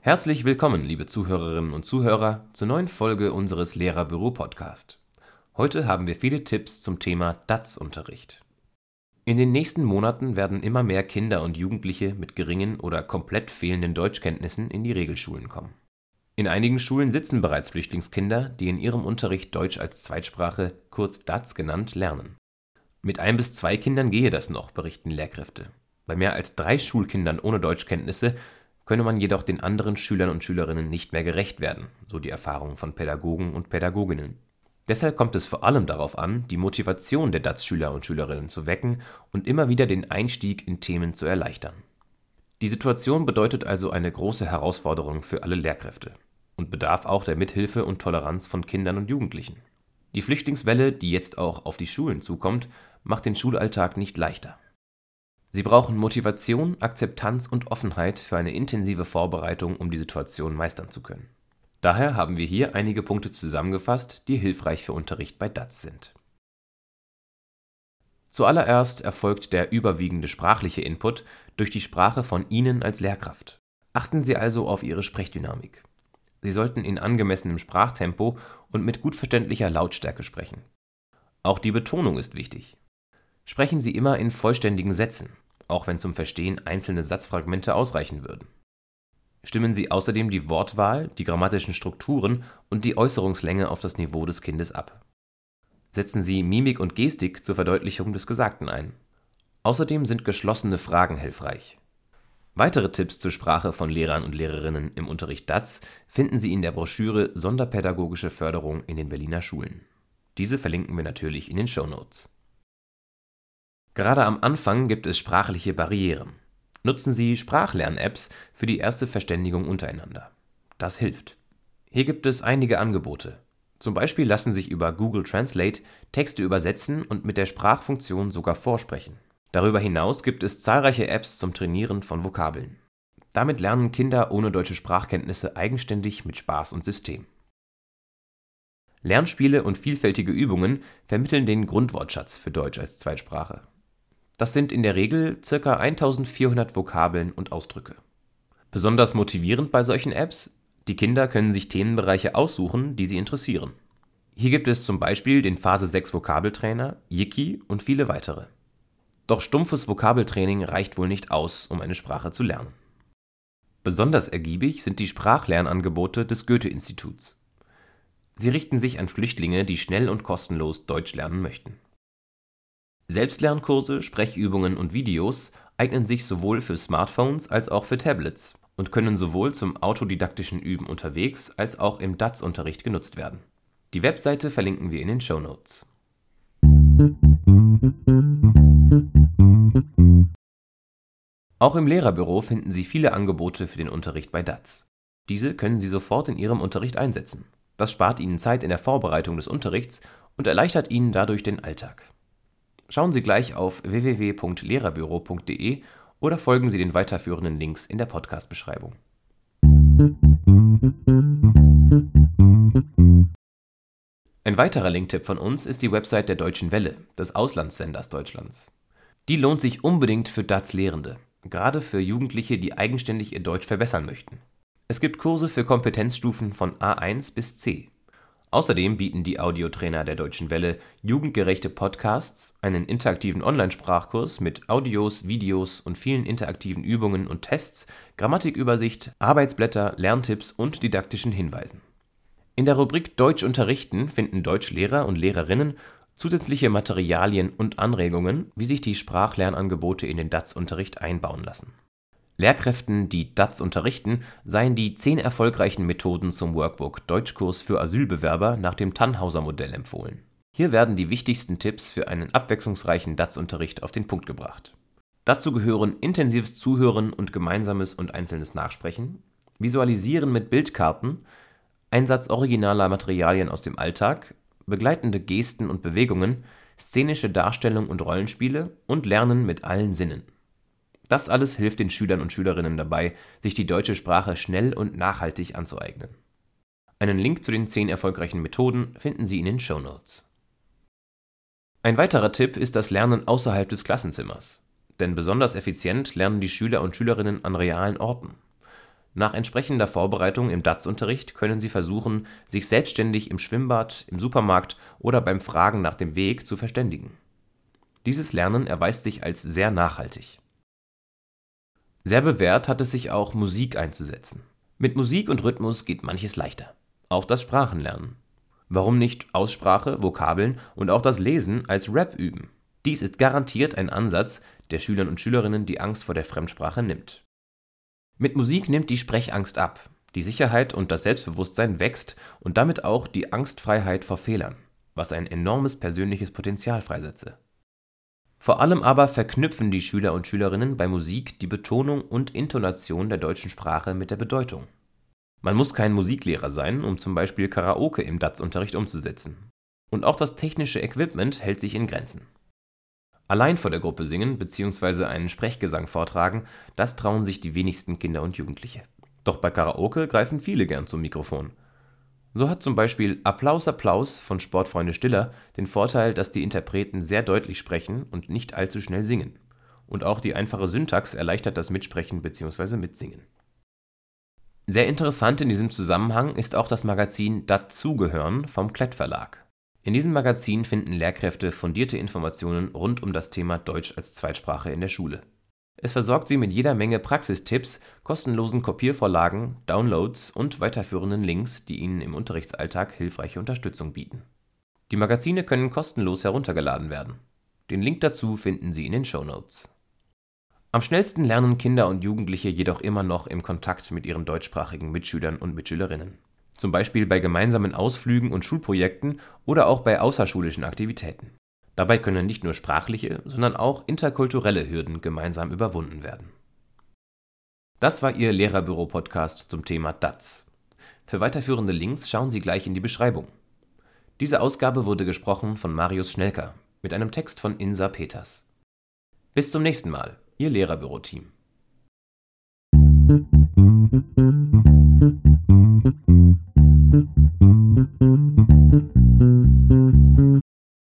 Herzlich willkommen, liebe Zuhörerinnen und Zuhörer, zur neuen Folge unseres Lehrerbüro-Podcast. Heute haben wir viele Tipps zum Thema DATS-Unterricht. In den nächsten Monaten werden immer mehr Kinder und Jugendliche mit geringen oder komplett fehlenden Deutschkenntnissen in die Regelschulen kommen. In einigen Schulen sitzen bereits Flüchtlingskinder, die in ihrem Unterricht Deutsch als Zweitsprache, kurz DATS genannt, lernen. Mit ein bis zwei Kindern gehe das noch, berichten Lehrkräfte. Bei mehr als drei Schulkindern ohne Deutschkenntnisse könne man jedoch den anderen Schülern und Schülerinnen nicht mehr gerecht werden, so die Erfahrung von Pädagogen und Pädagoginnen. Deshalb kommt es vor allem darauf an, die Motivation der DATS-Schüler und Schülerinnen zu wecken und immer wieder den Einstieg in Themen zu erleichtern. Die Situation bedeutet also eine große Herausforderung für alle Lehrkräfte und bedarf auch der Mithilfe und Toleranz von Kindern und Jugendlichen. Die Flüchtlingswelle, die jetzt auch auf die Schulen zukommt, macht den Schulalltag nicht leichter. Sie brauchen Motivation, Akzeptanz und Offenheit für eine intensive Vorbereitung, um die Situation meistern zu können. Daher haben wir hier einige Punkte zusammengefasst, die hilfreich für Unterricht bei DATS sind. Zuallererst erfolgt der überwiegende sprachliche Input durch die Sprache von Ihnen als Lehrkraft. Achten Sie also auf Ihre Sprechdynamik. Sie sollten in angemessenem Sprachtempo und mit gut verständlicher Lautstärke sprechen. Auch die Betonung ist wichtig. Sprechen Sie immer in vollständigen Sätzen, auch wenn zum Verstehen einzelne Satzfragmente ausreichen würden stimmen sie außerdem die Wortwahl, die grammatischen Strukturen und die Äußerungslänge auf das Niveau des Kindes ab. Setzen Sie Mimik und Gestik zur Verdeutlichung des Gesagten ein. Außerdem sind geschlossene Fragen hilfreich. Weitere Tipps zur Sprache von Lehrern und Lehrerinnen im Unterricht DATS finden Sie in der Broschüre Sonderpädagogische Förderung in den Berliner Schulen. Diese verlinken wir natürlich in den Show Notes. Gerade am Anfang gibt es sprachliche Barrieren nutzen Sie Sprachlern-Apps für die erste Verständigung untereinander. Das hilft. Hier gibt es einige Angebote. Zum Beispiel lassen sich über Google Translate Texte übersetzen und mit der Sprachfunktion sogar vorsprechen. Darüber hinaus gibt es zahlreiche Apps zum Trainieren von Vokabeln. Damit lernen Kinder ohne deutsche Sprachkenntnisse eigenständig mit Spaß und System. Lernspiele und vielfältige Übungen vermitteln den Grundwortschatz für Deutsch als Zweitsprache. Das sind in der Regel ca. 1400 Vokabeln und Ausdrücke. Besonders motivierend bei solchen Apps: Die Kinder können sich Themenbereiche aussuchen, die sie interessieren. Hier gibt es zum Beispiel den Phase 6 Vokabeltrainer, Yiki und viele weitere. Doch stumpfes Vokabeltraining reicht wohl nicht aus, um eine Sprache zu lernen. Besonders ergiebig sind die Sprachlernangebote des Goethe-Instituts. Sie richten sich an Flüchtlinge, die schnell und kostenlos Deutsch lernen möchten Selbstlernkurse, Sprechübungen und Videos eignen sich sowohl für Smartphones als auch für Tablets und können sowohl zum autodidaktischen Üben unterwegs als auch im DATS-Unterricht genutzt werden. Die Webseite verlinken wir in den Show Notes. Auch im Lehrerbüro finden Sie viele Angebote für den Unterricht bei DATS. Diese können Sie sofort in Ihrem Unterricht einsetzen. Das spart Ihnen Zeit in der Vorbereitung des Unterrichts und erleichtert Ihnen dadurch den Alltag. Schauen Sie gleich auf www.lehrerbüro.de oder folgen Sie den weiterführenden Links in der Podcast-Beschreibung. Ein weiterer Linktipp von uns ist die Website der Deutschen Welle, des Auslandssenders Deutschlands. Die lohnt sich unbedingt für DATS-Lehrende, gerade für Jugendliche, die eigenständig ihr Deutsch verbessern möchten. Es gibt Kurse für Kompetenzstufen von A1 bis C Außerdem bieten die Audiotrainer der Deutschen Welle jugendgerechte Podcasts, einen interaktiven Online-Sprachkurs mit Audios, Videos und vielen interaktiven Übungen und Tests, Grammatikübersicht, Arbeitsblätter, Lerntipps und didaktischen Hinweisen. In der Rubrik Deutsch unterrichten finden Deutschlehrer und Lehrerinnen zusätzliche Materialien und Anregungen, wie sich die Sprachlernangebote in den DATS-Unterricht einbauen lassen Lehrkräften, die DATS unterrichten, seien die zehn erfolgreichen Methoden zum Workbook Deutschkurs für Asylbewerber nach dem Tannhauser-Modell empfohlen. Hier werden die wichtigsten Tipps für einen abwechslungsreichen DATS-Unterricht auf den Punkt gebracht. Dazu gehören intensives Zuhören und gemeinsames und einzelnes Nachsprechen, Visualisieren mit Bildkarten, Einsatz originaler Materialien aus dem Alltag, begleitende Gesten und Bewegungen, szenische Darstellung und Rollenspiele und Lernen mit allen Sinnen das alles hilft den Schülern und Schülerinnen dabei, sich die deutsche Sprache schnell und nachhaltig anzueignen. Einen Link zu den 10 erfolgreichen Methoden finden Sie in den Show Notes. Ein weiterer Tipp ist das Lernen außerhalb des Klassenzimmers. Denn besonders effizient lernen die Schüler und Schülerinnen an realen Orten. Nach entsprechender Vorbereitung im DATS-Unterricht können sie versuchen, sich selbstständig im Schwimmbad, im Supermarkt oder beim Fragen nach dem Weg zu verständigen. Dieses Lernen erweist sich als sehr nachhaltig. Sehr bewährt hat es sich auch, Musik einzusetzen. Mit Musik und Rhythmus geht manches leichter. Auch das Sprachenlernen. Warum nicht Aussprache, Vokabeln und auch das Lesen als Rap üben? Dies ist garantiert ein Ansatz, der Schülern und Schülerinnen die Angst vor der Fremdsprache nimmt. Mit Musik nimmt die Sprechangst ab, die Sicherheit und das Selbstbewusstsein wächst und damit auch die Angstfreiheit vor Fehlern, was ein enormes persönliches Potenzial freisetze. Vor allem aber verknüpfen die Schüler und Schülerinnen bei Musik die Betonung und Intonation der deutschen Sprache mit der Bedeutung. Man muss kein Musiklehrer sein, um zum Beispiel Karaoke im DATS-Unterricht umzusetzen. Und auch das technische Equipment hält sich in Grenzen. Allein vor der Gruppe singen bzw. einen Sprechgesang vortragen, das trauen sich die wenigsten Kinder und Jugendliche. Doch bei Karaoke greifen viele gern zum Mikrofon. So hat zum Beispiel Applaus Applaus von Sportfreunde Stiller den Vorteil, dass die Interpreten sehr deutlich sprechen und nicht allzu schnell singen. Und auch die einfache Syntax erleichtert das Mitsprechen bzw. Mitsingen. Sehr interessant in diesem Zusammenhang ist auch das Magazin Dazugehören vom Klett Verlag. In diesem Magazin finden Lehrkräfte fundierte Informationen rund um das Thema Deutsch als Zweitsprache in der Schule. Es versorgt Sie mit jeder Menge Praxistipps, kostenlosen Kopiervorlagen, Downloads und weiterführenden Links, die Ihnen im Unterrichtsalltag hilfreiche Unterstützung bieten. Die Magazine können kostenlos heruntergeladen werden. Den Link dazu finden Sie in den Show Notes. Am schnellsten lernen Kinder und Jugendliche jedoch immer noch im Kontakt mit ihren deutschsprachigen Mitschülern und Mitschülerinnen zum Beispiel bei gemeinsamen Ausflügen und Schulprojekten oder auch bei außerschulischen Aktivitäten. Dabei können nicht nur sprachliche, sondern auch interkulturelle Hürden gemeinsam überwunden werden. Das war Ihr Lehrerbüro-Podcast zum Thema DATS. Für weiterführende Links schauen Sie gleich in die Beschreibung. Diese Ausgabe wurde gesprochen von Marius Schnelker mit einem Text von Insa Peters. Bis zum nächsten Mal, Ihr Lehrerbüro-Team. Thank you.